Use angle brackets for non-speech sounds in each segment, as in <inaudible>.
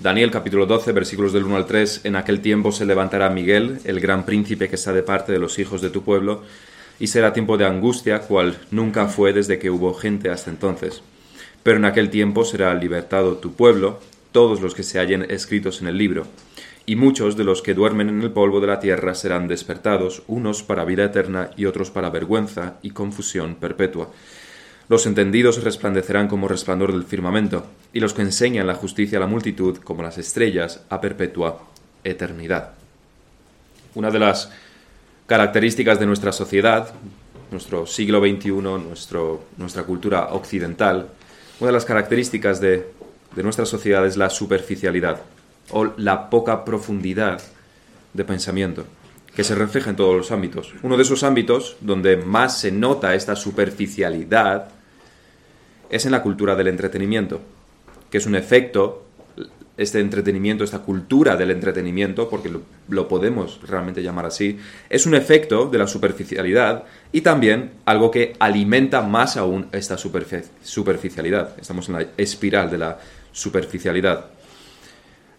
Daniel capítulo 12 versículos del 1 al 3, en aquel tiempo se levantará Miguel, el gran príncipe que está de parte de los hijos de tu pueblo, y será tiempo de angustia, cual nunca fue desde que hubo gente hasta entonces. Pero en aquel tiempo será libertado tu pueblo, todos los que se hallen escritos en el libro, y muchos de los que duermen en el polvo de la tierra serán despertados, unos para vida eterna y otros para vergüenza y confusión perpetua. Los entendidos resplandecerán como resplandor del firmamento, y los que enseñan la justicia a la multitud como las estrellas a perpetua eternidad. Una de las características de nuestra sociedad, nuestro siglo XXI, nuestra cultura occidental, una de las características de, de nuestra sociedad es la superficialidad o la poca profundidad de pensamiento que se refleja en todos los ámbitos. Uno de esos ámbitos donde más se nota esta superficialidad es en la cultura del entretenimiento, que es un efecto, este entretenimiento, esta cultura del entretenimiento, porque lo, podemos realmente llamar así, es un efecto de la superficialidad y también algo que alimenta más aún esta superficialidad. Estamos en la espiral de la superficialidad.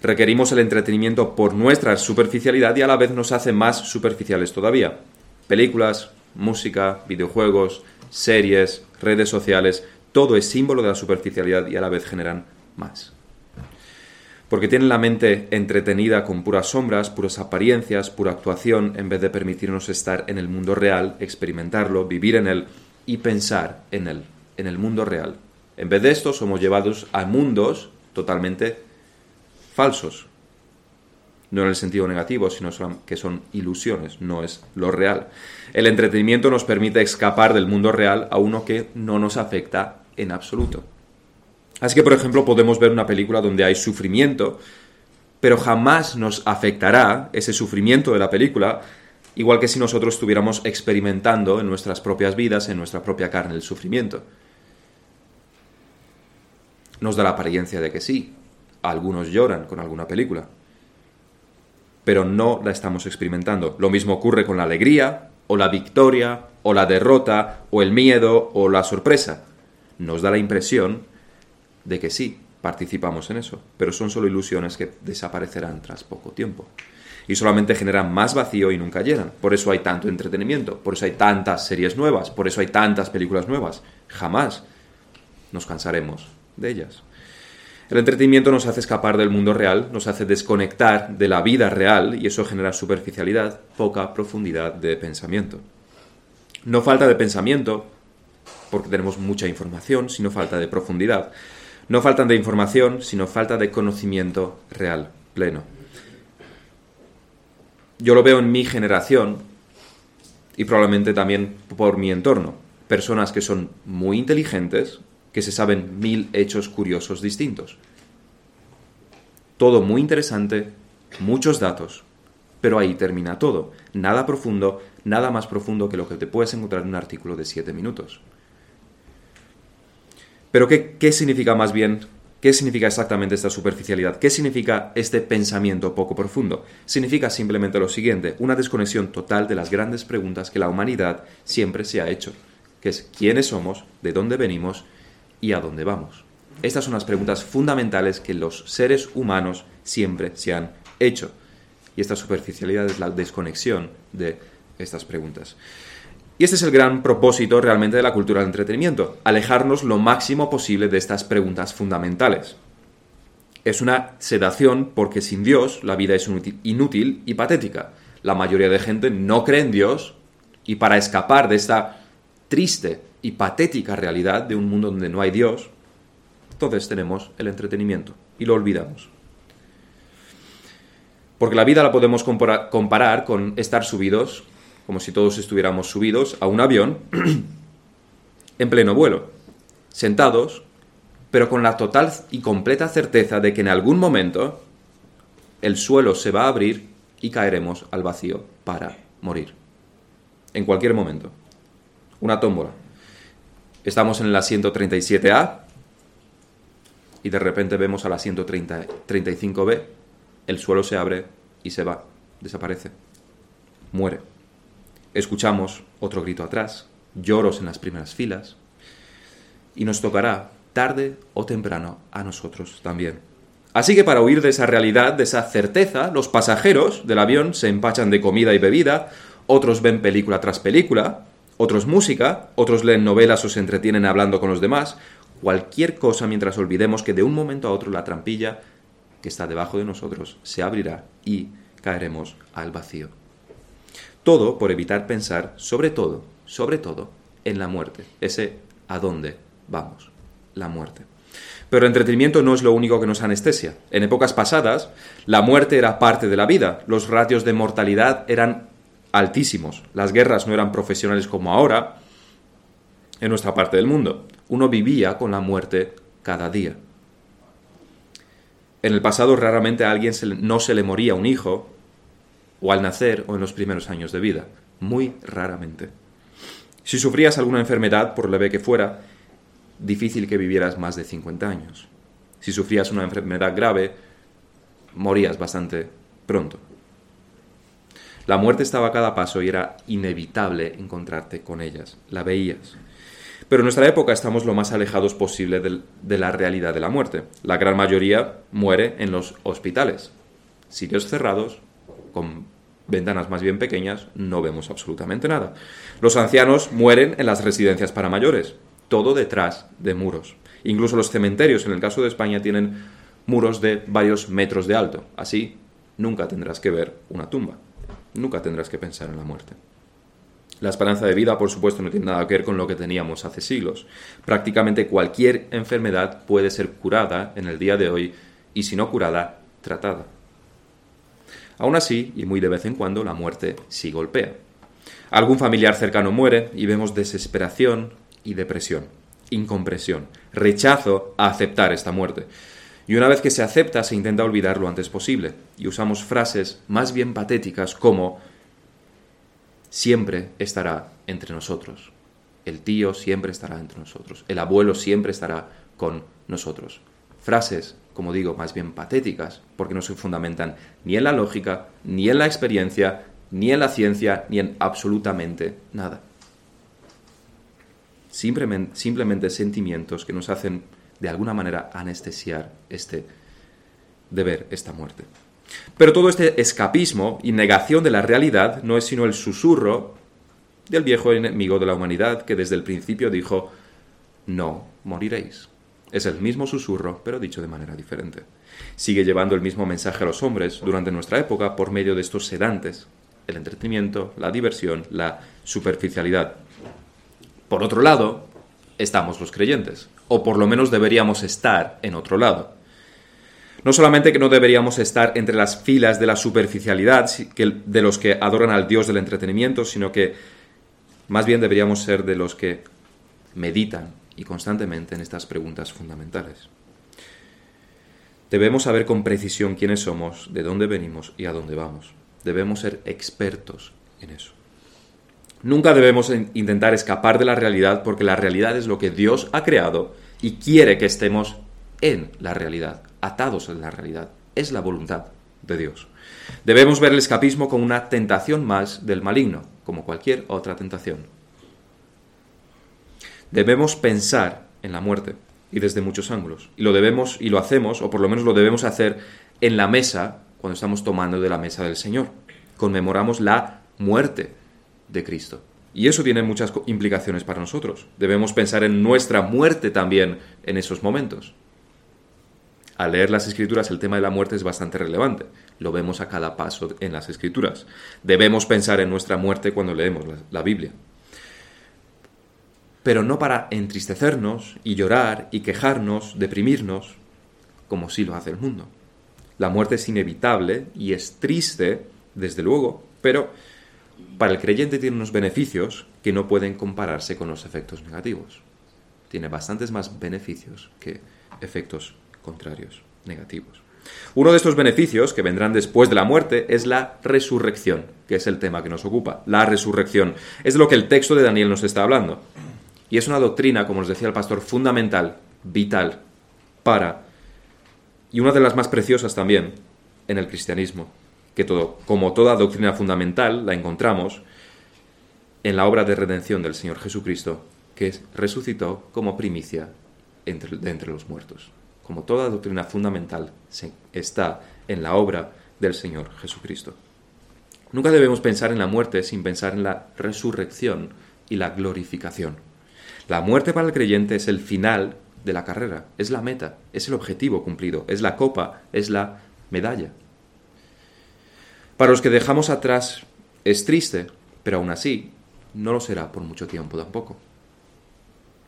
Requerimos el entretenimiento por nuestra superficialidad y a la vez nos hace más superficiales todavía. Películas, música, videojuegos, series, redes sociales, todo es símbolo de la superficialidad y a la vez generan más. Porque tienen la mente entretenida con puras sombras, puras apariencias, pura actuación, en vez de permitirnos estar en el mundo real, experimentarlo, vivir en él y pensar en él, en el mundo real. En vez de esto, somos llevados a mundos totalmente falsos. No en el sentido negativo, sino que son ilusiones, no es lo real. El entretenimiento nos permite escapar del mundo real a uno que no nos afecta en absoluto. Así que, por ejemplo, podemos ver una película donde hay sufrimiento, pero jamás nos afectará ese sufrimiento de la película, igual que si nosotros estuviéramos experimentando en nuestras propias vidas, en nuestra propia carne, el sufrimiento. Nos da la apariencia de que sí, algunos lloran con alguna película, pero no la estamos experimentando. Lo mismo ocurre con la alegría, o la victoria, o la derrota, o el miedo, o la sorpresa nos da la impresión de que sí, participamos en eso, pero son solo ilusiones que desaparecerán tras poco tiempo. Y solamente generan más vacío y nunca llenan. Por eso hay tanto entretenimiento, por eso hay tantas series nuevas, por eso hay tantas películas nuevas. Jamás nos cansaremos de ellas. El entretenimiento nos hace escapar del mundo real, nos hace desconectar de la vida real y eso genera superficialidad, poca profundidad de pensamiento. No falta de pensamiento, porque tenemos mucha información, sino falta de profundidad. No faltan de información, sino falta de conocimiento real, pleno. Yo lo veo en mi generación y probablemente también por mi entorno. Personas que son muy inteligentes, que se saben mil hechos curiosos distintos. Todo muy interesante, muchos datos, pero ahí termina todo. Nada profundo, nada más profundo que lo que te puedes encontrar en un artículo de siete minutos. Pero ¿qué, ¿qué significa más bien? ¿Qué significa exactamente esta superficialidad? ¿Qué significa este pensamiento poco profundo? Significa simplemente lo siguiente, una desconexión total de las grandes preguntas que la humanidad siempre se ha hecho, que es quiénes somos, de dónde venimos y a dónde vamos. Estas son las preguntas fundamentales que los seres humanos siempre se han hecho. Y esta superficialidad es la desconexión de estas preguntas. Y este es el gran propósito realmente de la cultura del entretenimiento, alejarnos lo máximo posible de estas preguntas fundamentales. Es una sedación porque sin Dios la vida es inútil y patética. La mayoría de gente no cree en Dios y para escapar de esta triste y patética realidad de un mundo donde no hay Dios, entonces tenemos el entretenimiento y lo olvidamos. Porque la vida la podemos comparar con estar subidos como si todos estuviéramos subidos a un avión <clears throat> en pleno vuelo, sentados, pero con la total y completa certeza de que en algún momento el suelo se va a abrir y caeremos al vacío para morir. En cualquier momento. Una tómbola. Estamos en el asiento 37A y de repente vemos al asiento 35B. El suelo se abre y se va. Desaparece. Muere. Escuchamos otro grito atrás, lloros en las primeras filas, y nos tocará, tarde o temprano, a nosotros también. Así que para huir de esa realidad, de esa certeza, los pasajeros del avión se empachan de comida y bebida, otros ven película tras película, otros música, otros leen novelas o se entretienen hablando con los demás, cualquier cosa mientras olvidemos que de un momento a otro la trampilla que está debajo de nosotros se abrirá y caeremos al vacío. Todo por evitar pensar, sobre todo, sobre todo, en la muerte, ese a dónde vamos, la muerte. Pero el entretenimiento no es lo único que nos anestesia. En épocas pasadas, la muerte era parte de la vida, los ratios de mortalidad eran altísimos, las guerras no eran profesionales como ahora en nuestra parte del mundo. Uno vivía con la muerte cada día. En el pasado raramente a alguien no se le moría un hijo, o al nacer o en los primeros años de vida, muy raramente. Si sufrías alguna enfermedad, por leve que fuera, difícil que vivieras más de 50 años. Si sufrías una enfermedad grave, morías bastante pronto. La muerte estaba a cada paso y era inevitable encontrarte con ellas. La veías. Pero en nuestra época estamos lo más alejados posible de la realidad de la muerte. La gran mayoría muere en los hospitales. Sitios cerrados, con ventanas más bien pequeñas, no vemos absolutamente nada. Los ancianos mueren en las residencias para mayores, todo detrás de muros. Incluso los cementerios, en el caso de España, tienen muros de varios metros de alto. Así, nunca tendrás que ver una tumba. Nunca tendrás que pensar en la muerte. La esperanza de vida, por supuesto, no tiene nada que ver con lo que teníamos hace siglos. Prácticamente cualquier enfermedad puede ser curada en el día de hoy y si no curada, tratada. Aún así, y muy de vez en cuando, la muerte sí golpea. Algún familiar cercano muere y vemos desesperación y depresión, incompresión, rechazo a aceptar esta muerte. Y una vez que se acepta, se intenta olvidar lo antes posible. Y usamos frases más bien patéticas como siempre estará entre nosotros. El tío siempre estará entre nosotros. El abuelo siempre estará con nosotros. Frases, como digo, más bien patéticas, porque no se fundamentan ni en la lógica, ni en la experiencia, ni en la ciencia, ni en absolutamente nada. Simplemente, simplemente sentimientos que nos hacen de alguna manera anestesiar este de ver esta muerte. Pero todo este escapismo y negación de la realidad no es sino el susurro del viejo enemigo de la humanidad que desde el principio dijo, no moriréis. Es el mismo susurro, pero dicho de manera diferente. Sigue llevando el mismo mensaje a los hombres durante nuestra época por medio de estos sedantes, el entretenimiento, la diversión, la superficialidad. Por otro lado, estamos los creyentes, o por lo menos deberíamos estar en otro lado. No solamente que no deberíamos estar entre las filas de la superficialidad de los que adoran al Dios del entretenimiento, sino que más bien deberíamos ser de los que meditan y constantemente en estas preguntas fundamentales. Debemos saber con precisión quiénes somos, de dónde venimos y a dónde vamos. Debemos ser expertos en eso. Nunca debemos intentar escapar de la realidad porque la realidad es lo que Dios ha creado y quiere que estemos en la realidad atados en la realidad. Es la voluntad de Dios. Debemos ver el escapismo como una tentación más del maligno, como cualquier otra tentación. Debemos pensar en la muerte y desde muchos ángulos. Y lo debemos y lo hacemos, o por lo menos lo debemos hacer en la mesa cuando estamos tomando de la mesa del Señor. Conmemoramos la muerte de Cristo. Y eso tiene muchas implicaciones para nosotros. Debemos pensar en nuestra muerte también en esos momentos al leer las escrituras el tema de la muerte es bastante relevante. Lo vemos a cada paso en las escrituras. Debemos pensar en nuestra muerte cuando leemos la, Biblia. Pero no para entristecernos y llorar y quejarnos, deprimirnos, como sí lo hace el mundo. La muerte es inevitable y es triste, desde luego, pero para el creyente tiene unos beneficios que no pueden compararse con los efectos negativos. Tiene bastantes más beneficios que efectos contrarios, negativos. Uno de estos beneficios que vendrán después de la muerte es la resurrección, que es el tema que nos ocupa. La resurrección es de lo que el texto de Daniel nos está hablando. Y es una doctrina, como nos decía el pastor, fundamental, vital, para, y una de las más preciosas también en el cristianismo, todo, como toda doctrina fundamental la encontramos en la obra de redención del Señor Jesucristo, que resucitó como primicia de entre los muertos como toda doctrina fundamental, está en la obra del Señor Jesucristo. Nunca debemos pensar en la muerte sin pensar en la resurrección y la glorificación. La muerte para el creyente es el final de la carrera, es la meta, es el objetivo cumplido, es la copa, es la medalla. Para los que dejamos atrás es triste, pero aún así no lo será por mucho tiempo tampoco.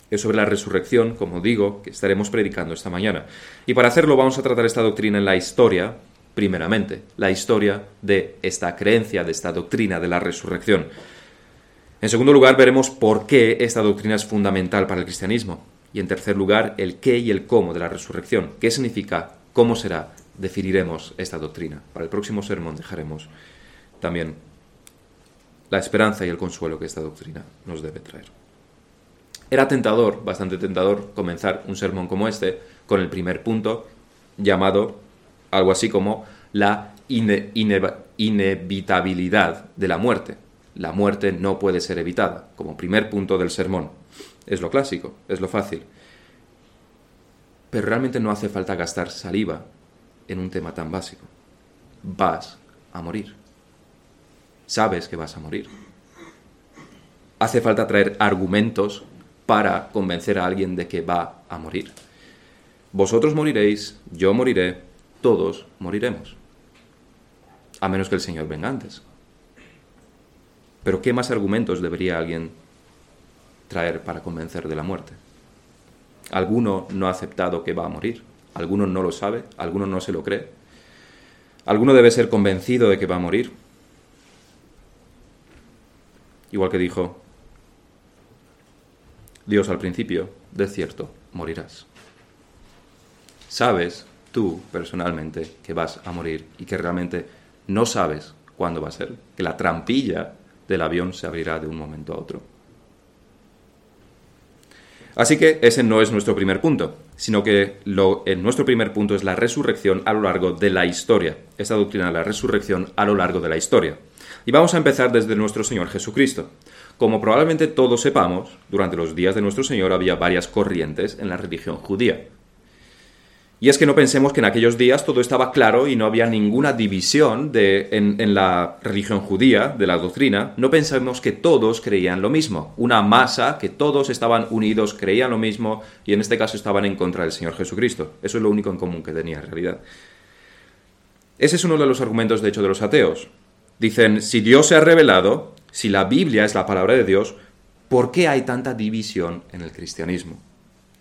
Es sobre la resurrección, como digo, que estaremos predicando esta mañana. Y para hacerlo vamos a tratar esta doctrina en la historia, primeramente, la historia de esta creencia, de esta doctrina de la resurrección. En segundo lugar, veremos por qué esta doctrina es fundamental para el cristianismo. Y en tercer lugar, el qué y el cómo de la resurrección. ¿Qué significa? ¿Cómo será? Definiremos esta doctrina. Para el próximo sermón dejaremos también la esperanza y el consuelo que esta doctrina nos debe traer. Era tentador, bastante tentador, comenzar un sermón como este con el primer punto llamado algo así como la inevitabilidad de la muerte. La muerte no puede ser evitada, como primer punto del sermón. Es lo clásico, es lo fácil. Pero realmente no hace falta gastar saliva en un tema tan básico. Vas a morir. Sabes que vas a morir. Hace falta traer argumentos para convencer a alguien de que va a morir. Vosotros moriréis, yo moriré, todos moriremos. A menos que el Señor venga antes. Pero ¿qué más argumentos debería alguien traer para convencer de la muerte. Alguno no ha aceptado que va a morir, alguno no lo sabe, alguno no se lo cree, alguno debe ser convencido de que va a morir. Igual que dijo Dios al principio, de cierto, morirás. Sabes tú personalmente que vas a morir y que realmente no sabes cuándo va a ser, que la trampilla del avión se abrirá de un momento a otro. Así que ese no es nuestro primer punto, sino que lo, nuestro primer punto es la resurrección a lo largo de la historia, esta doctrina de la resurrección a lo largo de la historia. Y vamos a empezar desde nuestro Señor Jesucristo. Como probablemente todos sepamos, durante los días de nuestro Señor había varias corrientes en la religión judía. Y es que no pensemos que en aquellos días todo estaba claro y no había ninguna división de, en, la religión judía, de la doctrina. No pensemos que todos creían lo mismo. Una masa que todos estaban unidos, creían lo mismo y en este caso estaban en contra del Señor Jesucristo. Eso es lo único en común que tenía en realidad. Ese es uno de los argumentos, de hecho, de los ateos. Dicen, si Dios se ha revelado, si la Biblia es la palabra de Dios, ¿por qué hay tanta división en el cristianismo?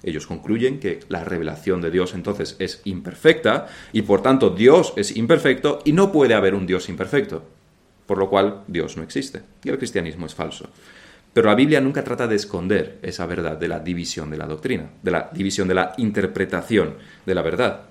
Ellos concluyen que la revelación de Dios entonces es imperfecta y por tanto Dios es imperfecto y no puede haber un Dios imperfecto, por lo cual Dios no existe y el cristianismo es falso. Pero la Biblia nunca trata de esconder esa verdad de la división de la doctrina, de la división de la interpretación de la verdad.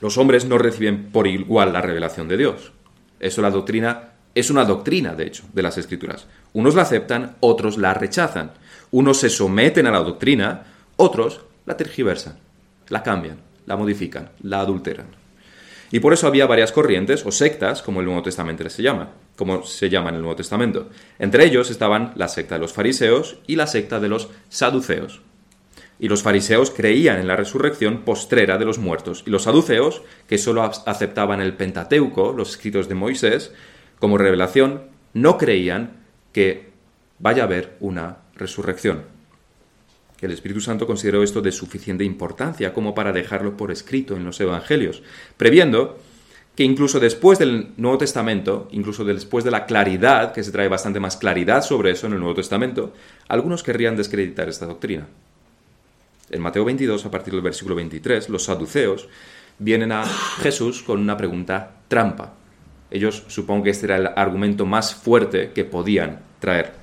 Los hombres no reciben por igual la revelación de Dios. Eso la doctrina es una doctrina, de hecho, de las escrituras. Unos la aceptan, otros la rechazan. Unos se someten a la doctrina, otros la tergiversan, la cambian, la modifican, la adulteran. Y por eso había varias corrientes o sectas, como el Nuevo Testamento se llama, como se llama en el Nuevo Testamento. Entre ellos estaban la secta de los fariseos y la secta de los saduceos. Y los fariseos creían en la resurrección postrera de los muertos, y los saduceos, que solo aceptaban el Pentateuco, los escritos de Moisés, como revelación, no creían que vaya a haber una resurrección que el Espíritu Santo consideró esto de suficiente importancia como para dejarlo por escrito en los Evangelios, previendo que incluso después del Nuevo Testamento, incluso después de la claridad, que se trae bastante más claridad sobre eso en el Nuevo Testamento, algunos querrían descreditar esta doctrina. En Mateo 22, a partir del versículo 23, los saduceos vienen a Jesús con una pregunta trampa. Ellos supongo que este era el argumento más fuerte que podían traer.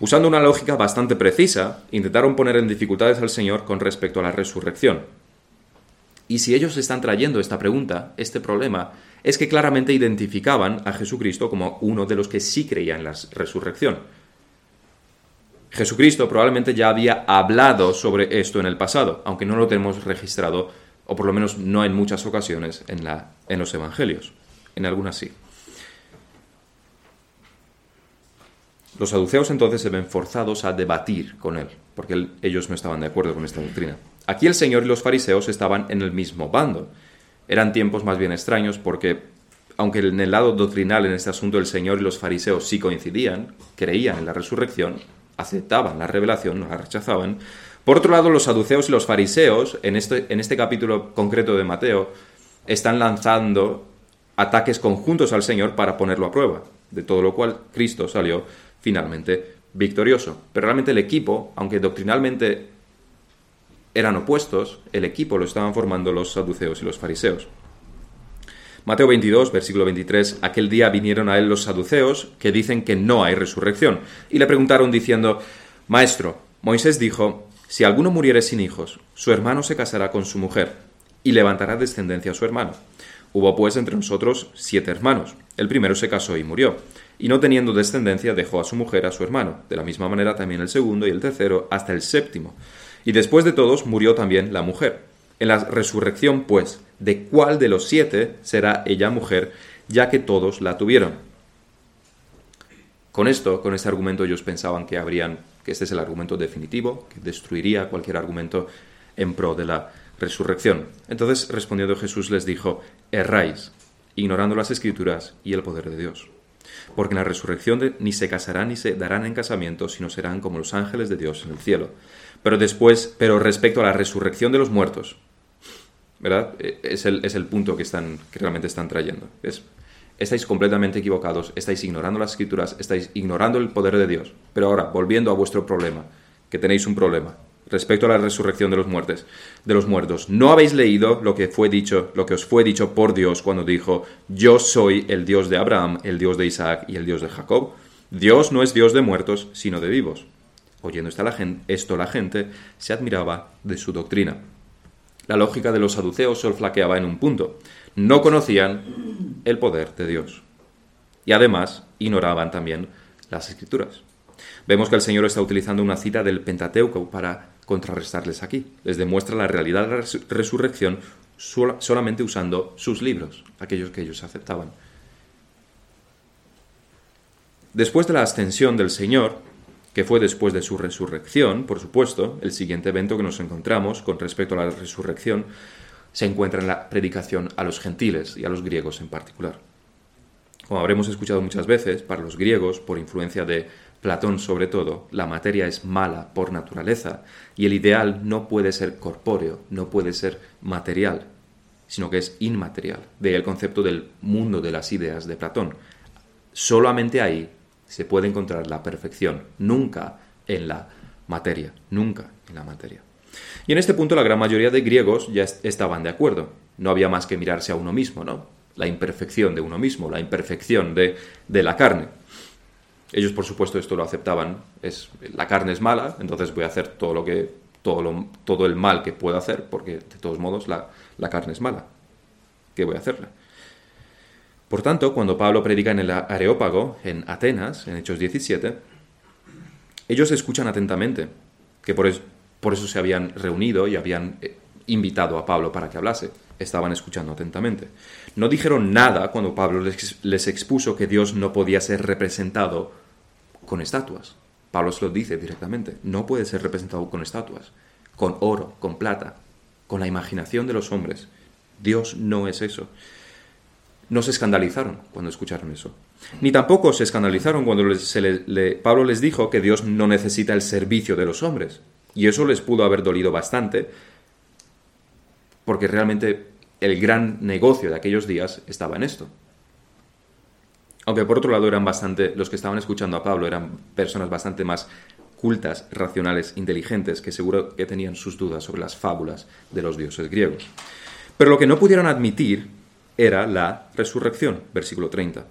Usando una lógica bastante precisa, intentaron poner en dificultades al Señor con respecto a la resurrección. Y si ellos están trayendo esta pregunta, este problema, es que claramente identificaban a Jesucristo como uno de los que sí creían en la resurrección. Jesucristo probablemente ya había hablado sobre esto en el pasado, aunque no lo tenemos registrado, o por lo menos no en muchas ocasiones en, la, en los evangelios. En algunas sí. Los saduceos entonces se ven forzados a debatir con él. porque ellos no estaban de acuerdo con esta doctrina. Aquí el Señor y los fariseos estaban en el mismo bando. Eran tiempos más bien extraños porque, aunque en el lado doctrinal en este asunto el Señor y los fariseos sí coincidían, creían en la resurrección, aceptaban la revelación, no la rechazaban, por otro lado los saduceos y los fariseos, en este, en este capítulo concreto de Mateo, están lanzando ataques conjuntos al Señor para ponerlo a prueba, de todo lo cual Cristo salió finalmente victorioso. Pero realmente el equipo, aunque doctrinalmente eran opuestos, el equipo lo estaban formando los saduceos y los fariseos. Mateo 22, versículo 23, aquel día vinieron a él los saduceos que dicen que no hay resurrección y le preguntaron diciendo, Maestro, Moisés dijo, si alguno muriere sin hijos, su hermano se casará con su mujer y levantará descendencia a su hermano. Hubo pues entre nosotros siete hermanos. El primero se casó y murió, y no teniendo descendencia dejó a su mujer a su hermano. De la misma manera también el segundo y el tercero hasta el séptimo. Y después de todos murió también la mujer. En la resurrección, pues, ¿de cuál de los siete será ella mujer, ya que todos la tuvieron? Con esto, con este argumento, ellos pensaban que habrían, que este es el argumento definitivo, que destruiría cualquier argumento en pro de la resurrección. Entonces, respondiendo Jesús, les dijo, erráis, ignorando las escrituras y el poder de Dios. Porque en la resurrección ni se casarán ni se darán en casamiento, sino serán como los ángeles de Dios en el cielo. Pero después, pero respecto a la resurrección de los muertos, ¿verdad? E, es el, es el punto que, están, que realmente están trayendo. Es, estáis completamente equivocados, estáis ignorando las escrituras, estáis ignorando el poder de Dios. Pero ahora, volviendo a vuestro problema, que tenéis un problema respecto a la resurrección de los muertos, de los muertos. ¿No habéis leído lo que fue dicho, lo que os fue dicho por Dios cuando dijo, "Yo soy el Dios de Abraham, el Dios de Isaac y el Dios de Jacob"? Dios no es Dios de muertos, sino de vivos. Oyendo esto la, gente, se admiraba de su doctrina. La lógica de los saduceos solo flaqueaba en un punto. No conocían el poder de Dios. Y además ignoraban también las escrituras. Vemos que el Señor está utilizando una cita del Pentateuco para contrarrestarles aquí. Les demuestra la realidad de la resurrección solamente usando sus libros, aquellos que ellos aceptaban. Después de la ascensión del Señor, que fue después de su resurrección, por supuesto, el siguiente evento que nos encontramos con respecto a la resurrección se encuentra en la predicación a los gentiles y a los griegos en particular. Como habremos escuchado muchas veces, para los griegos, por influencia de Platón sobre todo, la materia es mala por naturaleza y el ideal no puede ser corpóreo, no puede ser material, sino que es inmaterial. De el concepto del mundo de las ideas de Platón. Solamente ahí se puede encontrar la perfección, nunca en la materia, nunca en la materia. Y en este punto la gran mayoría de griegos ya estaban de acuerdo. No había más que mirarse a uno mismo, ¿no? La imperfección de uno mismo, la imperfección de, de la carne. Ellos, por supuesto, esto lo aceptaban. Es, la carne es mala, entonces voy a hacer todo, lo que, todo, lo, todo el mal que puedo hacer, porque de todos modos la, la carne es mala. ¿Qué voy a hacerle? Por tanto, cuando Pablo predica en el Areópago, en Atenas, en Hechos 17, ellos escuchan atentamente, que por, por eso se habían reunido y habían eh, invitado a Pablo para que hablase. Estaban escuchando atentamente. No dijeron nada cuando Pablo les, les expuso que Dios no podía ser representado con estatuas. Pablo se lo dice directamente. No puede ser representado con estatuas, con oro, con plata, con la imaginación de los hombres. Dios no es eso no se escandalizaron cuando escucharon eso. Ni tampoco se escandalizaron cuando Pablo les dijo que Dios no necesita el servicio de los hombres. Y eso les pudo haber dolido bastante, porque realmente el gran negocio de aquellos días estaba en esto. Aunque por otro lado eran bastante, los que estaban escuchando a Pablo eran personas bastante más cultas, racionales, inteligentes, que seguro que tenían sus dudas sobre las fábulas de los dioses griegos. Pero lo que no pudieron admitir era la resurrección, versículo 30.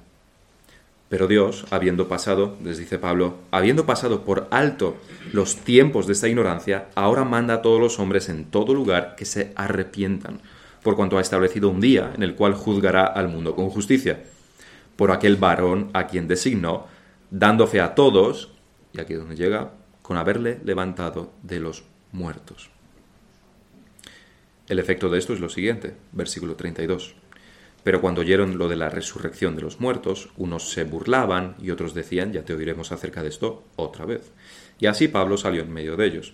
Pero Dios, habiendo pasado, les dice Pablo, habiendo pasado por alto los tiempos de esta ignorancia, ahora manda a todos los hombres en todo lugar que se arrepientan, por cuanto ha establecido un día en el cual juzgará al mundo con justicia, por aquel varón a quien designó, dando fe a todos, y aquí es donde llega, con haberle levantado de los muertos. El efecto de esto es lo siguiente, versículo 32. Pero cuando oyeron lo de la resurrección de los muertos, unos se burlaban y otros decían, ya te oiremos acerca de esto otra vez. Y así Pablo salió en medio de ellos.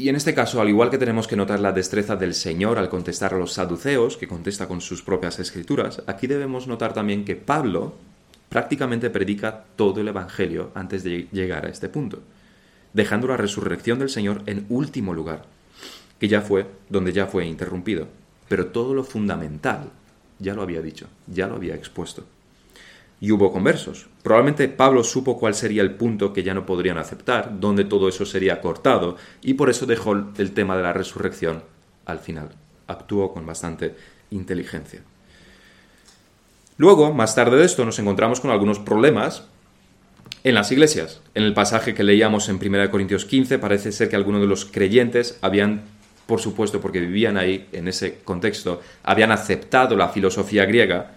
Y en este caso, al igual que tenemos que notar la destreza del Señor al contestar a los saduceos, que contesta con sus propias escrituras, aquí debemos notar también que Pablo prácticamente predica todo el Evangelio antes de llegar a este punto, dejando la resurrección del Señor en último lugar, que ya fue donde ya fue interrumpido. Pero todo lo fundamental ya lo había dicho, ya lo había expuesto y hubo conversos. Probablemente Pablo supo cuál sería el punto que ya no podrían aceptar, donde todo eso sería cortado, y por eso dejó el tema de la resurrección al final. Actuó con bastante inteligencia. Luego, más tarde de esto, nos encontramos con algunos problemas en las iglesias. En el pasaje que leíamos en 1 Corintios 15, parece ser que algunos de los creyentes habían, por supuesto, porque vivían ahí, en ese contexto, habían aceptado la filosofía griega,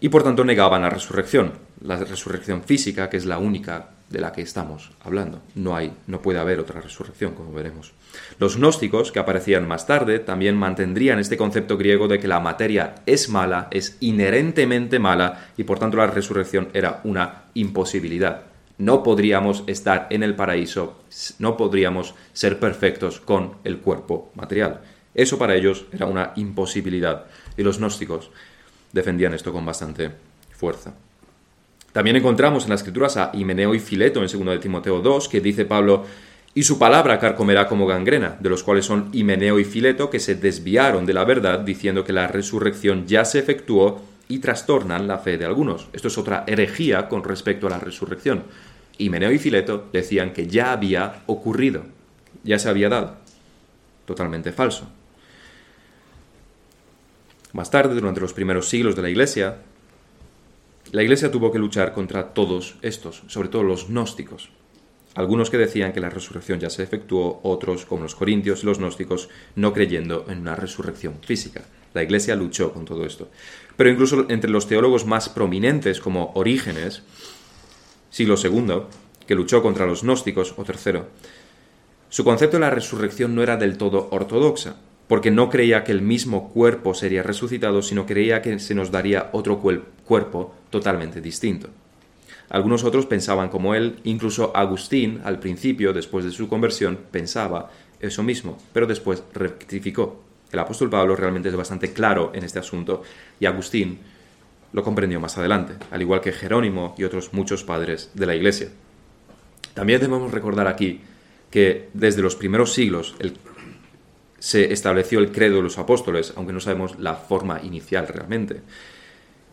y por tanto negaban la resurrección, la resurrección física, que es la única de la que estamos hablando. No hay, no puede haber otra resurrección, como veremos. Los gnósticos, que aparecían más tarde, también mantendrían este concepto griego de que la materia es mala, es inherentemente mala, y por tanto la resurrección era una imposibilidad. No podríamos estar en el paraíso, no podríamos ser perfectos con el cuerpo material. Eso para ellos era una imposibilidad. Y los gnósticos defendían esto con bastante fuerza. También encontramos en las escrituras a Himeneo y Fileto en 2 de Timoteo 2, que dice Pablo, y su palabra carcomerá como gangrena, de los cuales son Himeneo y Fileto, que se desviaron de la verdad, diciendo que la resurrección ya se efectuó y trastornan la fe de algunos. Esto es otra herejía con respecto a la resurrección. Himeneo y Fileto decían que ya había ocurrido, ya se había dado. Totalmente falso. Más tarde, durante los primeros siglos de la Iglesia, la Iglesia tuvo que luchar contra todos estos, sobre todo los gnósticos. Algunos que decían que la resurrección ya se efectuó, otros, como los corintios y los gnósticos, no creyendo en una resurrección física. La Iglesia luchó con todo esto. Pero incluso entre los teólogos más prominentes, como Orígenes, siglo II, que luchó contra los gnósticos, o tercero, su concepto de la resurrección no era del todo ortodoxa porque no creía que el mismo cuerpo sería resucitado, sino creía que se nos daría otro cuerpo totalmente distinto. Algunos otros pensaban como él, incluso Agustín, al principio, después de su conversión, pensaba eso mismo, pero después rectificó. El apóstol Pablo realmente es bastante claro en este asunto y Agustín lo comprendió más adelante, al igual que Jerónimo y otros muchos padres de la Iglesia. También debemos recordar aquí que desde los primeros siglos el se estableció el credo de los apóstoles, aunque no sabemos la forma inicial realmente,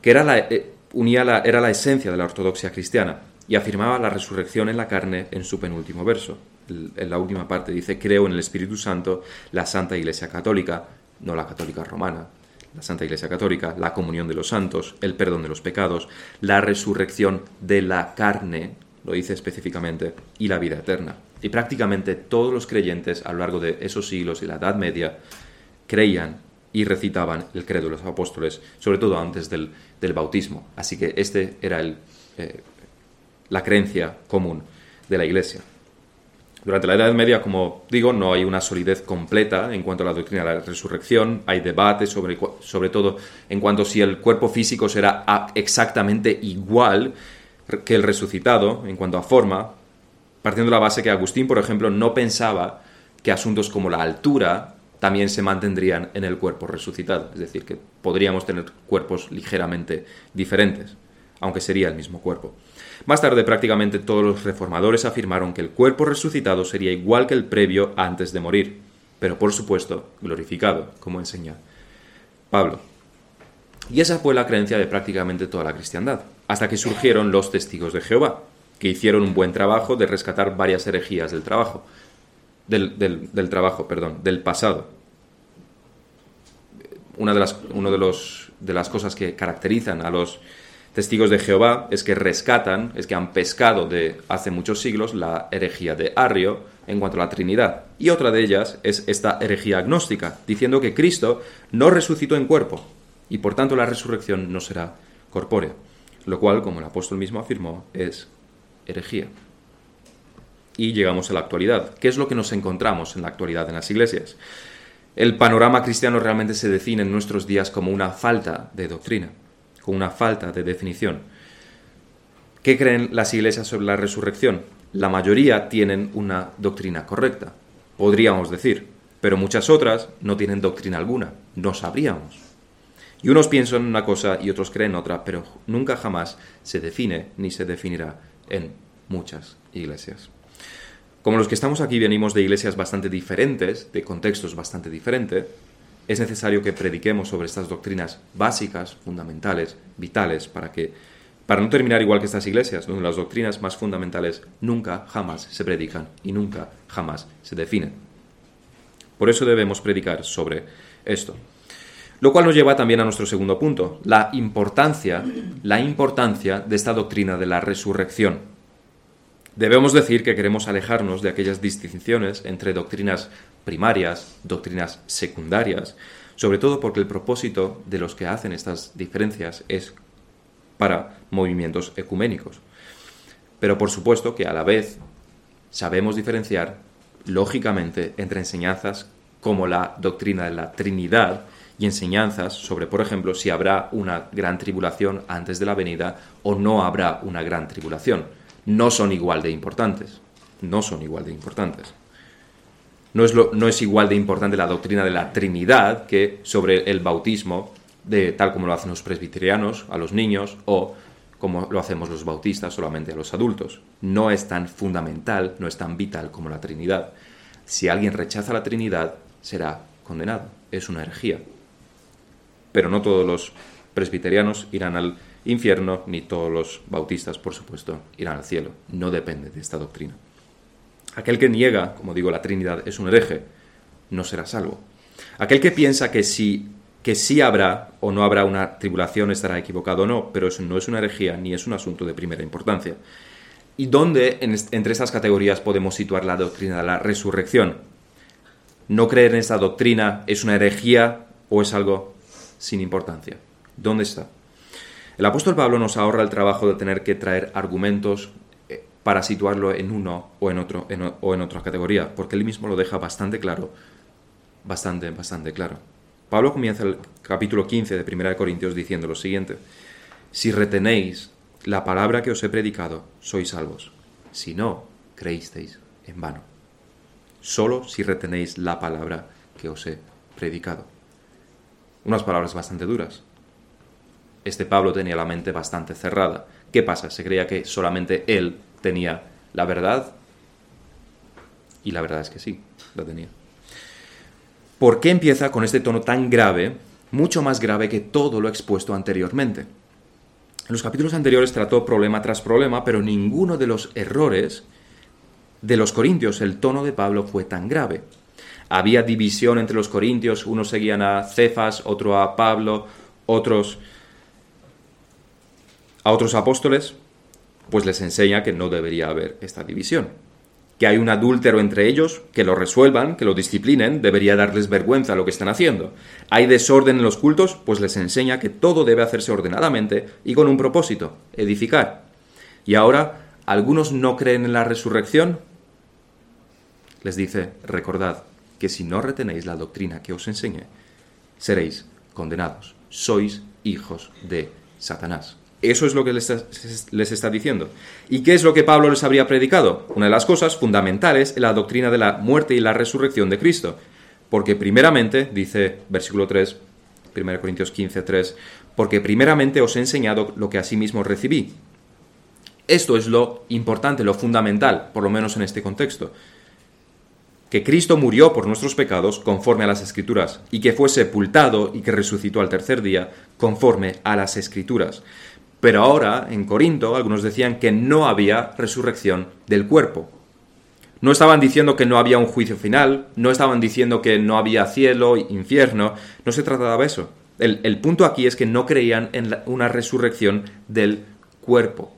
que era la, eh, unía la, era la esencia de la ortodoxia cristiana y afirmaba la resurrección en la carne en su penúltimo verso. En la última parte dice, creo en el Espíritu Santo, la Santa Iglesia Católica, no la católica romana, la Santa Iglesia Católica, la comunión de los santos, el perdón de los pecados, la resurrección de la carne, lo dice específicamente, y la vida eterna. Y prácticamente todos los creyentes a lo largo de esos siglos y la Edad Media creían y recitaban el credo de los apóstoles, sobre todo antes del, bautismo. Así que este era el, eh, la creencia común de la Iglesia. Durante la Edad Media, como digo, no hay una solidez completa en cuanto a la doctrina de la resurrección, hay debate sobre, sobre todo en cuanto si el cuerpo físico será exactamente igual que el resucitado en cuanto a forma, partiendo de la base que Agustín, por ejemplo, no pensaba que asuntos como la altura también se mantendrían en el cuerpo resucitado, es decir, que podríamos tener cuerpos ligeramente diferentes, aunque sería el mismo cuerpo. Más tarde, prácticamente todos los reformadores afirmaron que el cuerpo resucitado sería igual que el previo antes de morir, pero por supuesto glorificado, como enseña Pablo. Y esa fue la creencia de prácticamente toda la cristiandad, hasta que surgieron los testigos de Jehová, que hicieron un buen trabajo de rescatar varias herejías del trabajo, del, trabajo, perdón, del pasado. Una de las, uno de, los, de las cosas que caracterizan a los testigos de Jehová es que rescatan, es que han pescado de hace muchos siglos la herejía de Arrio en cuanto a la Trinidad. Y otra de ellas es esta herejía agnóstica, diciendo que Cristo no resucitó en cuerpo y por tanto la resurrección no será corpórea, lo cual, como el apóstol mismo afirmó, es herejía. Y llegamos a la actualidad. ¿Qué es lo que nos encontramos en la actualidad en las iglesias? El panorama cristiano realmente se define en nuestros días como una falta de doctrina, como una falta de definición. ¿Qué creen las iglesias sobre la resurrección? La mayoría tienen una doctrina correcta, podríamos decir, pero muchas otras no tienen doctrina alguna, no sabríamos. Y unos piensan una cosa y otros creen otra, pero nunca jamás se define ni se definirá en muchas iglesias. Como los que estamos aquí venimos de iglesias bastante diferentes, de contextos bastante diferentes, es necesario que prediquemos sobre estas doctrinas básicas, fundamentales, vitales, para que para no terminar igual que estas iglesias, donde las doctrinas más fundamentales nunca, jamás se predican y nunca, jamás se definen. Por eso debemos predicar sobre esto. Lo cual nos lleva también a nuestro segundo punto, la importancia, la importancia de esta doctrina de la resurrección. Debemos decir que queremos alejarnos de aquellas distinciones entre doctrinas primarias, doctrinas secundarias, sobre todo porque el propósito de los que hacen estas diferencias es para movimientos ecuménicos. Pero por supuesto que a la vez sabemos diferenciar, lógicamente, entre enseñanzas como la doctrina de la Trinidad y enseñanzas sobre, por ejemplo, si habrá una gran tribulación antes de la venida o no habrá una gran tribulación. No son igual de importantes. No son igual de importantes. No es, no es igual de importante la doctrina de la Trinidad que sobre el bautismo de tal como lo hacen los presbiterianos a los niños o como lo hacemos los bautistas solamente a los adultos. No es tan fundamental, no es tan vital como la Trinidad. Si alguien rechaza la Trinidad, será condenado. Es una herejía. Pero no todos los presbiterianos irán al infierno, ni todos los bautistas, por supuesto, irán al cielo. No depende de esta doctrina. Aquel que niega, como digo, la Trinidad es un hereje, no será salvo. Aquel que piensa que si que sí habrá o no habrá una tribulación, estará equivocado o no, pero eso no es una herejía ni es un asunto de primera importancia. ¿Y dónde entre estas categorías podemos situar la doctrina de la resurrección? ¿No creer en esta doctrina es una herejía o es algo sin importancia? ¿Dónde está? El apóstol Pablo nos ahorra el trabajo de tener que traer argumentos eh, para situarlo en uno o en otro o en otra categoría, porque él mismo lo deja bastante claro, bastante, bastante claro. Pablo comienza el capítulo 15 de 1 Corintios diciendo lo siguiente, si retenéis la palabra que os he predicado, sois salvos. Si no, creísteis en vano. Solo si retenéis la palabra que os he predicado. Unas palabras bastante duras. Este Pablo tenía la mente bastante cerrada. ¿Qué pasa? Se creía que solamente él tenía la verdad. Y la verdad es que sí, la tenía. ¿Por qué empieza con este tono tan grave, mucho más grave que todo lo expuesto anteriormente? En los capítulos anteriores trató problema tras problema, pero ninguno de los errores de los corintios, el tono de Pablo fue tan grave. Había división entre los corintios, unos seguían a Cefas, otro a Pablo, otros a otros apóstoles, pues les enseña que no debería haber esta división que hay un adúltero entre ellos, que lo resuelvan, que lo disciplinen, debería darles vergüenza lo que están haciendo. Hay desorden en los cultos, pues les enseña que todo debe hacerse ordenadamente y con un propósito, edificar. Y ahora, ¿algunos no creen en la resurrección? Les dice, recordad que si no retenéis la doctrina que os enseñe, seréis condenados. Sois hijos de Satanás. Eso es lo que les está, diciendo. ¿Y qué es lo que Pablo les habría predicado? Una de las cosas fundamentales es la doctrina de la muerte y la resurrección de Cristo. Porque primeramente, dice versículo 3, 1 Corintios 15, 3, porque primeramente os he enseñado lo que asimismo recibí. Esto es lo importante, lo fundamental, por lo menos en este contexto. Que Cristo murió por nuestros pecados conforme a las Escrituras, y que fue sepultado y que resucitó al tercer día conforme a las Escrituras. Pero ahora, en Corinto, algunos decían que no había resurrección del cuerpo. No estaban diciendo que no había un juicio final, no estaban diciendo que no había cielo, infierno, no se trataba de eso. El, punto aquí es que no creían en una resurrección del cuerpo.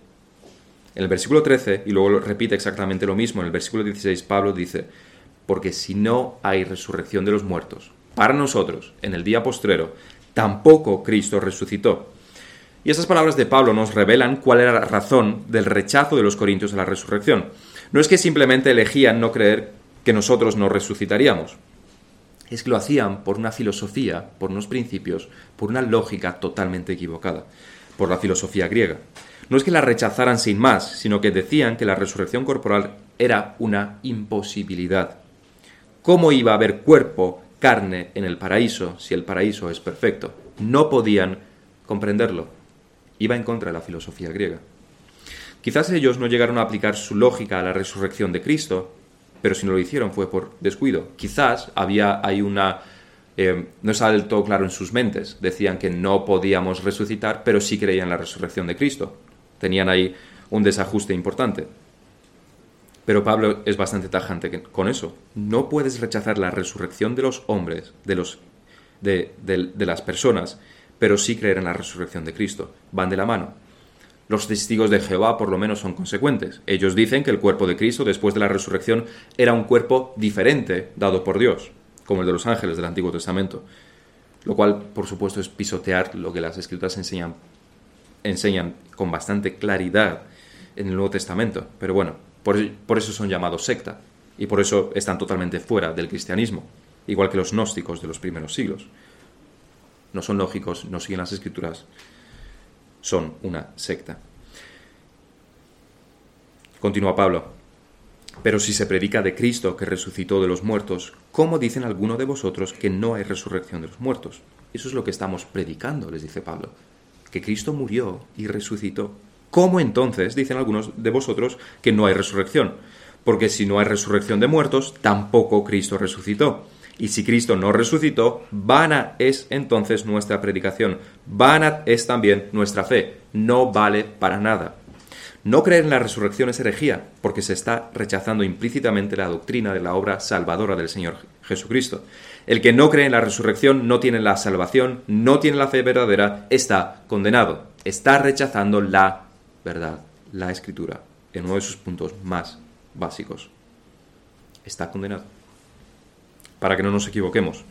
En el versículo 13, y luego repite exactamente lo mismo, en el versículo 16 Pablo dice, porque si no hay resurrección de los muertos, para nosotros, en el día postrero, tampoco Cristo resucitó. Y esas palabras de Pablo nos revelan cuál era la razón del rechazo de los corintios a la resurrección. No es que simplemente elegían no creer que nosotros no resucitaríamos. Es que lo hacían por una filosofía, por unos principios, por una lógica totalmente equivocada, por la filosofía griega. No es que la rechazaran sin más, sino que decían que la resurrección corporal era una imposibilidad. ¿Cómo iba a haber cuerpo, carne en el paraíso si el paraíso es perfecto? No podían comprenderlo. Iba en contra de la filosofía griega. Quizás ellos no llegaron a aplicar su lógica a la resurrección de Cristo, pero si no lo hicieron fue por descuido. Quizás había hay una eh, no estaba del todo claro en sus mentes. Decían que no podíamos resucitar, pero sí creían en la resurrección de Cristo. Tenían ahí un desajuste importante. Pero Pablo es bastante tajante con eso. No puedes rechazar la resurrección de los hombres, de, los, de las personas, pero sí creer en la resurrección de Cristo. Van de la mano. Los testigos de Jehová por lo menos son consecuentes. Ellos dicen que el cuerpo de Cristo después de la resurrección era un cuerpo diferente dado por Dios, como el de los ángeles del Antiguo Testamento. Lo cual, por supuesto, es pisotear lo que las escrituras enseñan, enseñan con bastante claridad en el Nuevo Testamento. Pero bueno, por, eso son llamados secta y por eso están totalmente fuera del cristianismo, igual que los gnósticos de los primeros siglos. No son lógicos, no siguen las escrituras, son una secta. Continúa Pablo. Pero si se predica de Cristo que resucitó de los muertos, ¿cómo dicen algunos de vosotros que no hay resurrección de los muertos? Eso es lo que estamos predicando, les dice Pablo. Que Cristo murió y resucitó. ¿Cómo entonces dicen algunos de vosotros que no hay resurrección? Porque si no hay resurrección de muertos, tampoco Cristo resucitó. Y si Cristo no resucitó, vana es entonces nuestra predicación, vana es también nuestra fe, no vale para nada. No creer en la resurrección es herejía, porque se está rechazando implícitamente la doctrina de la obra salvadora del Señor Jesucristo. El que no cree en la resurrección no tiene la salvación, no tiene la fe verdadera, está condenado, está rechazando la verdad, la escritura, en uno de sus puntos más básicos. Está condenado para que no nos equivoquemos.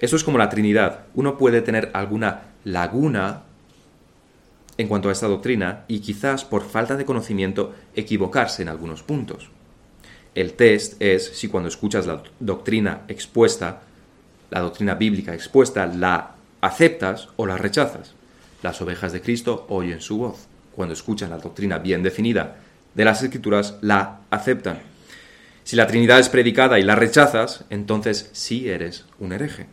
Eso es como la Trinidad. Uno puede tener alguna laguna en cuanto a esta doctrina y quizás por falta de conocimiento equivocarse en algunos puntos. El test es si cuando escuchas la doctrina expuesta, la doctrina bíblica expuesta, la aceptas o la rechazas. Las ovejas de Cristo oyen su voz. Cuando escuchan la doctrina bien definida de las escrituras, la aceptan. Si la Trinidad es predicada y la rechazas, entonces sí eres un hereje.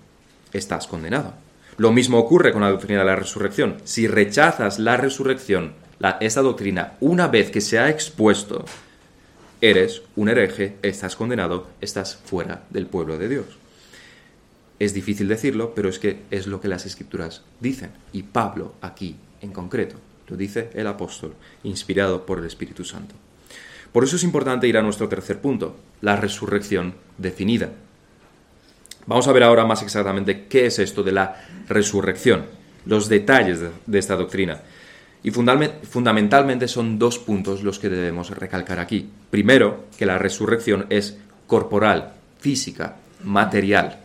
Estás condenado. Lo mismo ocurre con la doctrina de la resurrección. Si rechazas la resurrección, la, esa doctrina, una vez que se ha expuesto, eres un hereje, estás condenado, estás fuera del pueblo de Dios. Es difícil decirlo, pero es que es lo que las escrituras dicen. Y Pablo aquí en concreto lo dice el apóstol, inspirado por el Espíritu Santo. Por eso es importante ir a nuestro tercer punto, la resurrección definida. Vamos a ver ahora más exactamente qué es esto de la resurrección, los detalles de, esta doctrina. Y fundamentalmente son dos puntos los que debemos recalcar aquí. Primero, que la resurrección es corporal, física, material.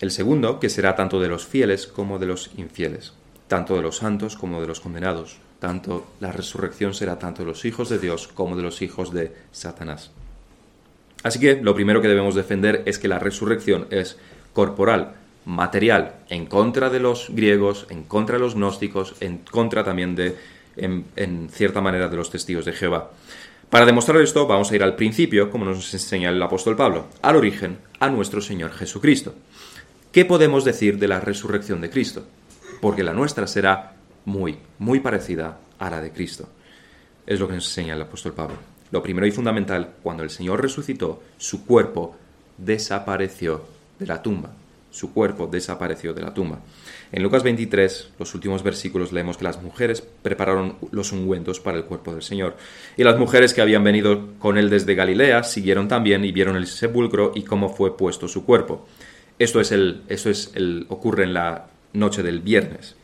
El segundo, que será tanto de los fieles como de los infieles, tanto de los santos como de los condenados tanto la resurrección será tanto de los hijos de Dios como de los hijos de Satanás. Así que lo primero que debemos defender es que la resurrección es corporal, material, en contra de los griegos, en contra de los gnósticos, en contra también de, en, cierta manera, de los testigos de Jehová. Para demostrar esto, vamos a ir al principio, como nos enseña el apóstol Pablo, al origen, a nuestro Señor Jesucristo. ¿Qué podemos decir de la resurrección de Cristo? Porque la nuestra será muy, muy parecida a la de Cristo. Es lo que nos enseña el apóstol Pablo. Lo primero y fundamental, cuando el Señor resucitó, su cuerpo desapareció de la tumba. Su cuerpo desapareció de la tumba. En Lucas 23, los últimos versículos, leemos que las mujeres prepararon los ungüentos para el cuerpo del Señor. Y las mujeres que habían venido con él desde Galilea siguieron también y vieron el sepulcro y cómo fue puesto su cuerpo. Esto, es el, esto es el, ocurre en la noche del viernes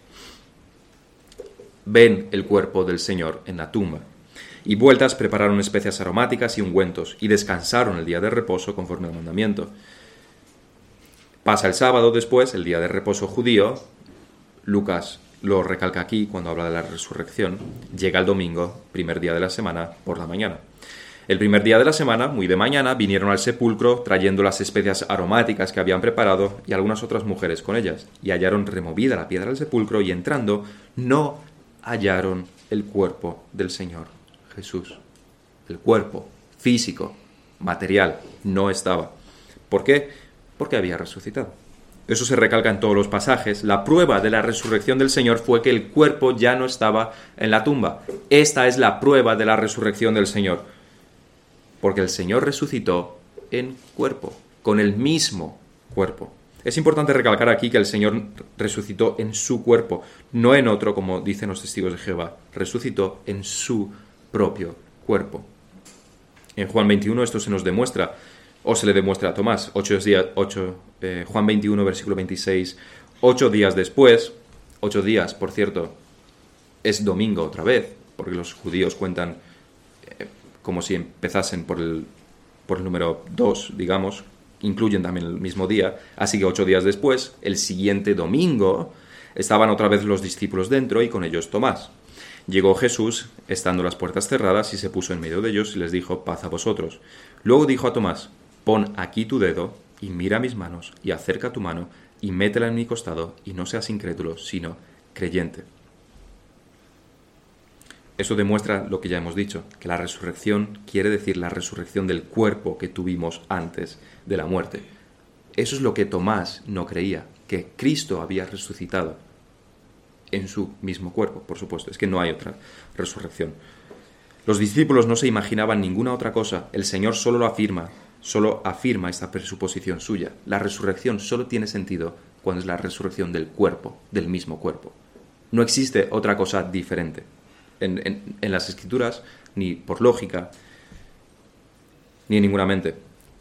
ven el cuerpo del Señor en la tumba. Y vueltas prepararon especias aromáticas y ungüentos, y descansaron el día de reposo conforme al mandamiento. Pasa el sábado después, el día de reposo judío, Lucas lo recalca aquí cuando habla de la resurrección, llega el domingo, primer día de la semana, por la mañana. El primer día de la semana, muy de mañana, vinieron al sepulcro trayendo las especias aromáticas que habían preparado y algunas otras mujeres con ellas, y hallaron removida la piedra del sepulcro y entrando, no hallaron el cuerpo del Señor Jesús. El cuerpo físico, material, no estaba. ¿Por qué? Porque había resucitado. Eso se recalca en todos los pasajes. La prueba de la resurrección del Señor fue que el cuerpo ya no estaba en la tumba. Esta es la prueba de la resurrección del Señor. Porque el Señor resucitó en cuerpo, con el mismo cuerpo. Es importante recalcar aquí que el Señor resucitó en su cuerpo, no en otro, como dicen los testigos de Jehová. Resucitó en su propio cuerpo. En Juan 21 esto se nos demuestra, o se le demuestra a Tomás, días, eh, Juan 21, versículo 26, ocho días después, ocho días, por cierto, es domingo otra vez, porque los judíos cuentan eh, como si empezasen por el, por el número 2, digamos, incluyen también el mismo día, así que ocho días después, el siguiente domingo, estaban otra vez los discípulos dentro y con ellos Tomás. Llegó Jesús, estando las puertas cerradas, y se puso en medio de ellos y les dijo, paz a vosotros. Luego dijo a Tomás, pon aquí tu dedo y mira mis manos y acerca tu mano y métela en mi costado y no seas incrédulo, sino creyente. Eso demuestra lo que ya hemos dicho, que la resurrección quiere decir la resurrección del cuerpo que tuvimos antes de la muerte. Eso es lo que Tomás no creía, que Cristo había resucitado en su mismo cuerpo, por supuesto, es que no hay otra resurrección. Los discípulos no se imaginaban ninguna otra cosa, el Señor solo lo afirma, solo afirma esta presuposición suya. La resurrección solo tiene sentido cuando es la resurrección del cuerpo, del mismo cuerpo. No existe otra cosa diferente en, las escrituras, ni por lógica, ni en ninguna mente.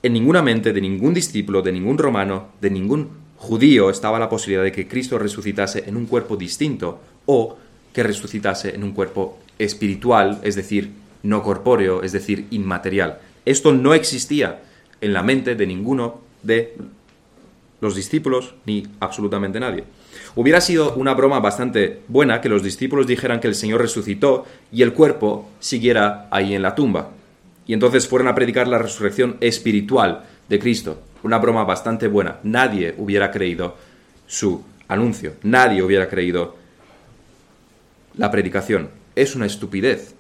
En ninguna mente de ningún discípulo, de ningún romano, de ningún judío estaba la posibilidad de que Cristo resucitase en un cuerpo distinto o que resucitase en un cuerpo espiritual, es decir, no corpóreo, es decir, inmaterial. Esto no existía en la mente de ninguno de los discípulos ni absolutamente nadie. Hubiera sido una broma bastante buena que los discípulos dijeran que el Señor resucitó y el cuerpo siguiera ahí en la tumba. Y entonces fueran a predicar la resurrección espiritual de Cristo. Una broma bastante buena. Nadie hubiera creído su anuncio. Nadie hubiera creído la predicación. Es una estupidez.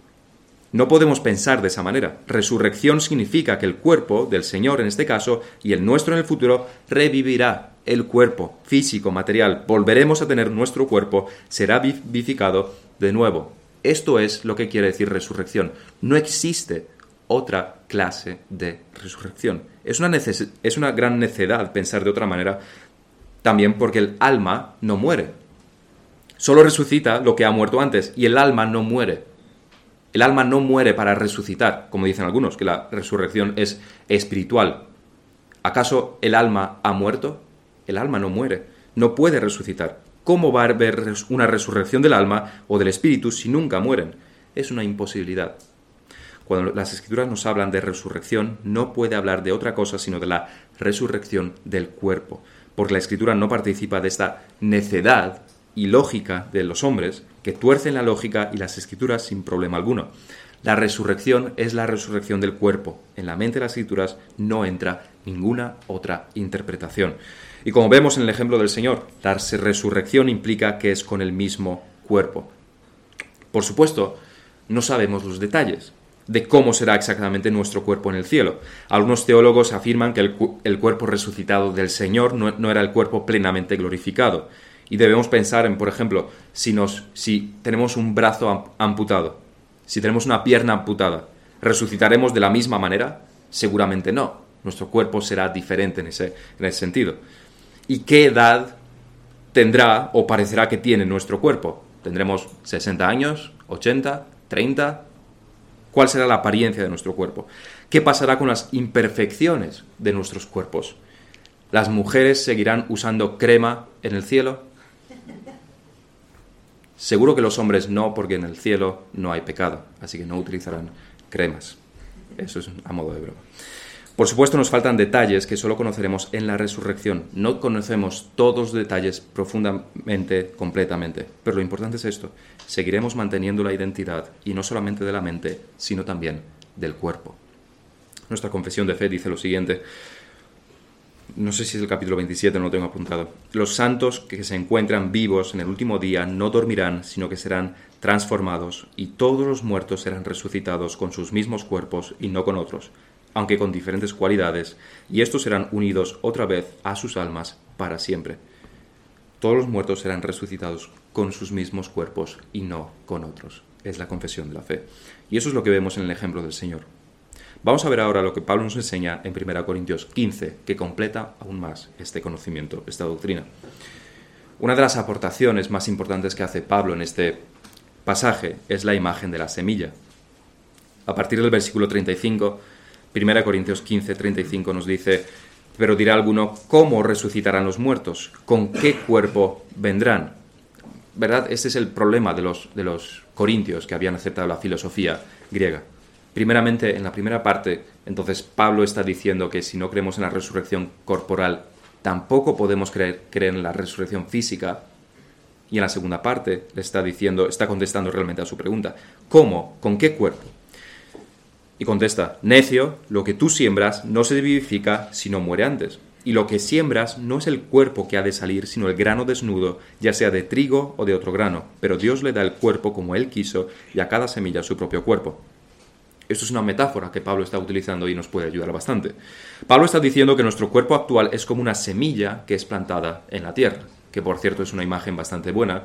No podemos pensar de esa manera. Resurrección significa que el cuerpo del Señor en este caso y el nuestro en el futuro revivirá. El cuerpo físico, material, volveremos a tener nuestro cuerpo, será vivificado de nuevo. Esto es lo que quiere decir resurrección. No existe otra clase de resurrección. Es una, es una gran necedad pensar de otra manera, también porque el alma no muere. Solo resucita lo que ha muerto antes y el alma no muere. El alma no muere para resucitar, como dicen algunos, que la resurrección es espiritual. ¿Acaso el alma ha muerto? El alma no muere, no puede resucitar. ¿Cómo va a haber una resurrección del alma o del espíritu si nunca mueren? Es una imposibilidad. Cuando las escrituras nos hablan de resurrección, no puede hablar de otra cosa sino de la resurrección del cuerpo, porque la escritura no participa de esta necedad y lógica de los hombres que tuercen la lógica y las escrituras sin problema alguno. La resurrección es la resurrección del cuerpo. En la mente de las escrituras no entra ninguna otra interpretación. Y como vemos en el ejemplo del Señor, la resurrección implica que es con el mismo cuerpo. Por supuesto, no sabemos los detalles de cómo será exactamente nuestro cuerpo en el cielo. Algunos teólogos afirman que el, cuerpo resucitado del Señor no era el cuerpo plenamente glorificado, y debemos pensar en, por ejemplo, si, tenemos un brazo amputado, si tenemos una pierna amputada, ¿resucitaremos de la misma manera? Seguramente no. Nuestro cuerpo será diferente en ese sentido. ¿Y qué edad tendrá o parecerá que tiene nuestro cuerpo? ¿Tendremos 60 años, 80, 30? ¿Cuál será la apariencia de nuestro cuerpo? ¿Qué pasará con las imperfecciones de nuestros cuerpos? ¿Las mujeres seguirán usando crema en el cielo? Seguro que los hombres no, porque en el cielo no hay pecado, así que no utilizarán cremas. Eso es a modo de broma. Por supuesto nos faltan detalles que solo conoceremos en la resurrección. No conocemos todos los detalles profundamente, completamente. Pero lo importante es esto. Seguiremos manteniendo la identidad, y no solamente de la mente, sino también del cuerpo. Nuestra confesión de fe dice lo siguiente. no sé si es el capítulo 27, no lo tengo apuntado. Los santos que se encuentran vivos en el último día no dormirán, sino que serán transformados, y todos los muertos serán resucitados con sus mismos cuerpos y no con otros, aunque con diferentes cualidades, y estos serán unidos otra vez a sus almas para siempre. Todos los muertos serán resucitados con sus mismos cuerpos y no con otros. Es la confesión de la fe. Y eso es lo que vemos en el ejemplo del Señor. Vamos a ver ahora lo que Pablo nos enseña en 1 Corintios 15, que completa aún más este conocimiento, esta doctrina. Una de las aportaciones más importantes que hace Pablo en este pasaje es la imagen de la semilla. A partir del versículo 35, 1 Corintios 15, 35 nos dice, pero dirá alguno, ¿cómo resucitarán los muertos? ¿Con qué cuerpo vendrán? ¿Verdad? Este es el problema de los, de los corintios que habían aceptado la filosofía griega. Primeramente, en la primera parte, entonces Pablo está diciendo que si no creemos en la resurrección corporal, tampoco podemos creer, creer en la resurrección física. Y en la segunda parte le está diciendo, está contestando realmente a su pregunta, ¿cómo? ¿Con qué cuerpo? Y contesta, necio, lo que tú siembras no se vivifica si no muere antes. Y lo que siembras no es el cuerpo que ha de salir, sino el grano desnudo, ya sea de trigo o de otro grano. Pero Dios le da el cuerpo como Él quiso y a cada semilla su propio cuerpo. Esto es una metáfora que Pablo está utilizando y nos puede ayudar bastante. Pablo está diciendo que nuestro cuerpo actual es como una semilla que es plantada en la tierra, que por cierto es una imagen bastante buena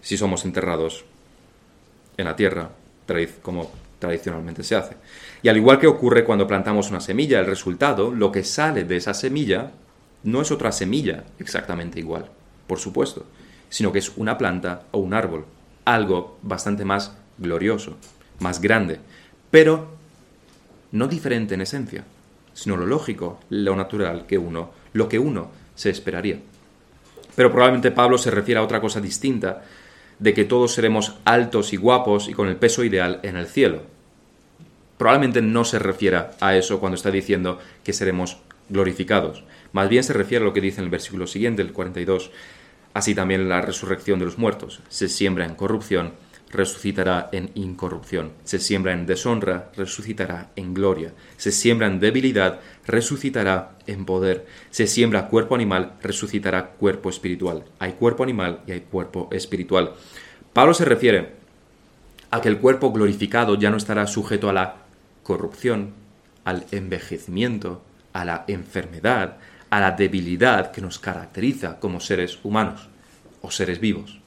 si somos enterrados en la tierra, como tradicionalmente se hace. Y al igual que ocurre cuando plantamos una semilla, el resultado, lo que sale de esa semilla, no es otra semilla exactamente igual, por supuesto, sino que es una planta o un árbol, algo bastante más glorioso, más grande, pero no diferente en esencia, sino lo lógico, lo natural que uno, lo que uno se esperaría. Pero probablemente Pablo se refiere a otra cosa distinta, de que todos seremos altos y guapos y con el peso ideal en el cielo. Probablemente no se refiera a eso cuando está diciendo que seremos glorificados. Más bien se refiere a lo que dice en el versículo siguiente, el 42. Así también la resurrección de los muertos se siembra en corrupción resucitará en incorrupción. Se siembra en deshonra, resucitará en gloria. Se siembra en debilidad, resucitará en poder. Se siembra cuerpo animal, resucitará cuerpo espiritual. Hay cuerpo animal y hay cuerpo espiritual. Pablo se refiere a que el cuerpo glorificado ya no estará sujeto a la corrupción, al envejecimiento, a la enfermedad, a la debilidad que nos caracteriza como seres humanos o seres vivos.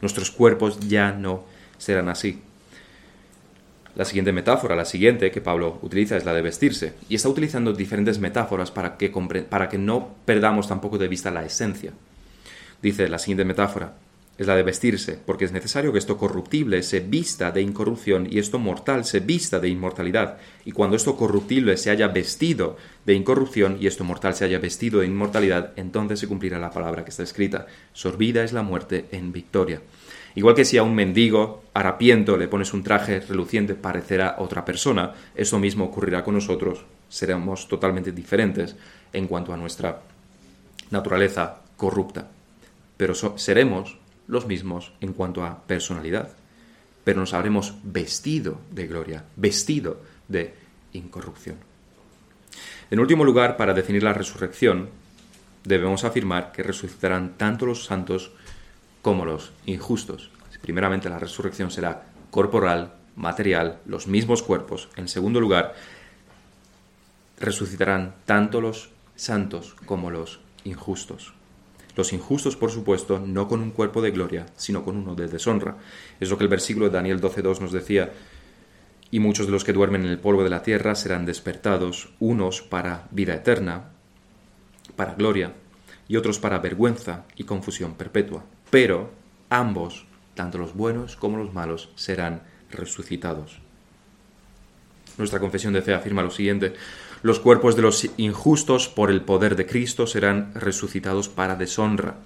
Nuestros cuerpos ya no serán así. La siguiente metáfora, la siguiente que Pablo utiliza es la de vestirse. Y está utilizando diferentes metáforas para que, para que no perdamos tampoco de vista la esencia. Dice la siguiente metáfora, es la de vestirse, porque es necesario que esto corruptible se vista de incorrupción y esto mortal se vista de inmortalidad. Y cuando esto corruptible se haya vestido de incorrupción y esto mortal se haya vestido de inmortalidad, entonces se cumplirá la palabra que está escrita. Sorbida es la muerte en victoria. Igual que si a un mendigo harapiento le pones un traje reluciente, parecerá otra persona, eso mismo ocurrirá con nosotros. Seremos totalmente diferentes en cuanto a nuestra naturaleza corrupta. Pero seremos los mismos en cuanto a personalidad. Pero nos habremos vestido de gloria, vestido de incorrupción. En último lugar, para definir la resurrección, debemos afirmar que resucitarán tanto los santos como los injustos. Primeramente la resurrección será corporal, material, los mismos cuerpos. En segundo lugar, resucitarán tanto los santos como los injustos. Los injustos, por supuesto, no con un cuerpo de gloria, sino con uno de deshonra. Es lo que el versículo de Daniel 12.2 nos decía. Y muchos de los que duermen en el polvo de la tierra serán despertados, unos para vida eterna, para gloria, y otros para vergüenza y confusión perpetua pero ambos, tanto los buenos como los malos, serán resucitados. Nuestra confesión de fe afirma lo siguiente, los cuerpos de los injustos por el poder de Cristo serán resucitados para deshonra,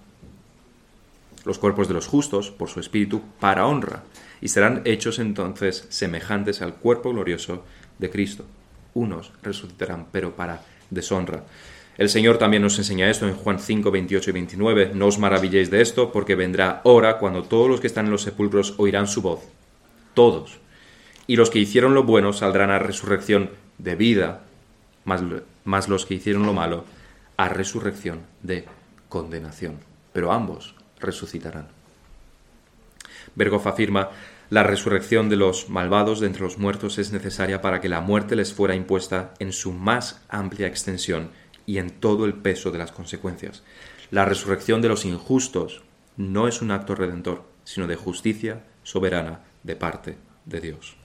los cuerpos de los justos por su espíritu para honra, y serán hechos entonces semejantes al cuerpo glorioso de Cristo. Unos resucitarán, pero para deshonra. El Señor también nos enseña esto en Juan 5, 28 y 29. No os maravilléis de esto, porque vendrá hora cuando todos los que están en los sepulcros oirán su voz. Todos. Y los que hicieron lo bueno saldrán a resurrección de vida, más, los que hicieron lo malo a resurrección de condenación, pero ambos resucitarán. Bergoff afirma, la resurrección de los malvados de entre los muertos es necesaria para que la muerte les fuera impuesta en su más amplia extensión y en todo el peso de las consecuencias. La resurrección de los injustos no es un acto redentor, sino de justicia soberana de parte de Dios.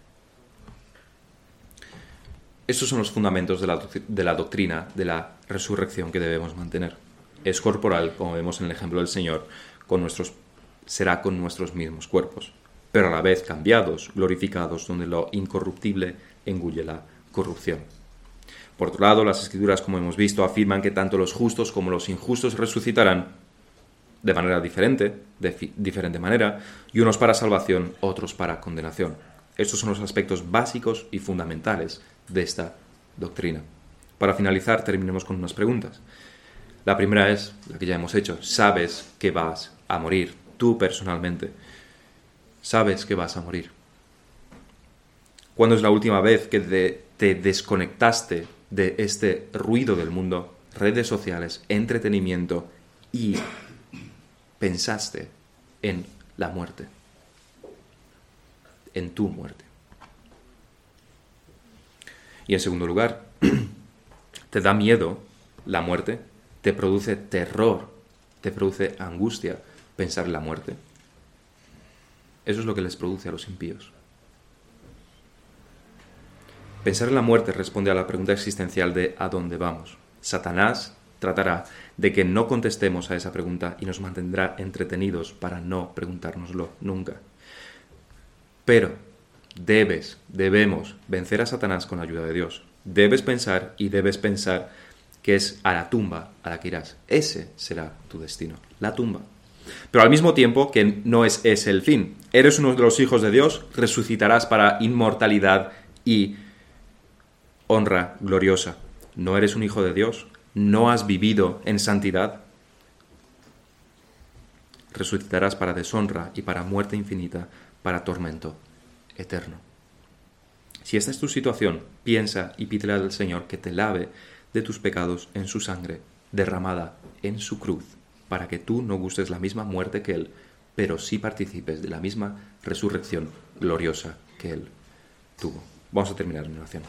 Estos son los fundamentos de la, de la, doctrina de la resurrección que debemos mantener. Es corporal, como vemos en el ejemplo del Señor, con nuestros, será con nuestros mismos cuerpos, pero a la vez cambiados, glorificados, donde lo incorruptible engulle la corrupción. Por otro lado, las escrituras, como hemos visto, afirman que tanto los justos como los injustos resucitarán de manera diferente, de diferente manera, y unos para salvación, otros para condenación. Estos son los aspectos básicos y fundamentales de esta doctrina. Para finalizar, terminemos con unas preguntas. La primera es la que ya hemos hecho. ¿Sabes que vas a morir? Tú personalmente. ¿Sabes que vas a morir? ¿Cuándo es la última vez que te desconectaste de este ruido del mundo, redes sociales, entretenimiento y pensaste en la muerte? En tu muerte. Y en segundo lugar, <clears throat> ¿te da miedo la muerte? ¿Te produce terror? ¿Te produce angustia pensar en la muerte? Eso es lo que les produce a los impíos. Pensar en la muerte responde a la pregunta existencial de ¿a dónde vamos? Satanás tratará de que no contestemos a esa pregunta y nos mantendrá entretenidos para no preguntárnoslo nunca. Pero debes, debemos vencer a Satanás con la ayuda de Dios. Debes pensar y debes pensar que es a la tumba a la que irás. Ese será tu destino, la tumba. Pero al mismo tiempo que no es ese el fin. Eres uno de los hijos de Dios, resucitarás para inmortalidad y honra gloriosa. No eres un hijo de Dios, no has vivido en santidad. Resucitarás para deshonra y para muerte infinita, para tormento eterno. Si esta es tu situación, piensa y pídele al Señor que te lave de tus pecados en su sangre, derramada en su cruz, para que tú no gustes la misma muerte que Él, pero sí participes de la misma resurrección gloriosa que Él tuvo. Vamos a terminar en oración.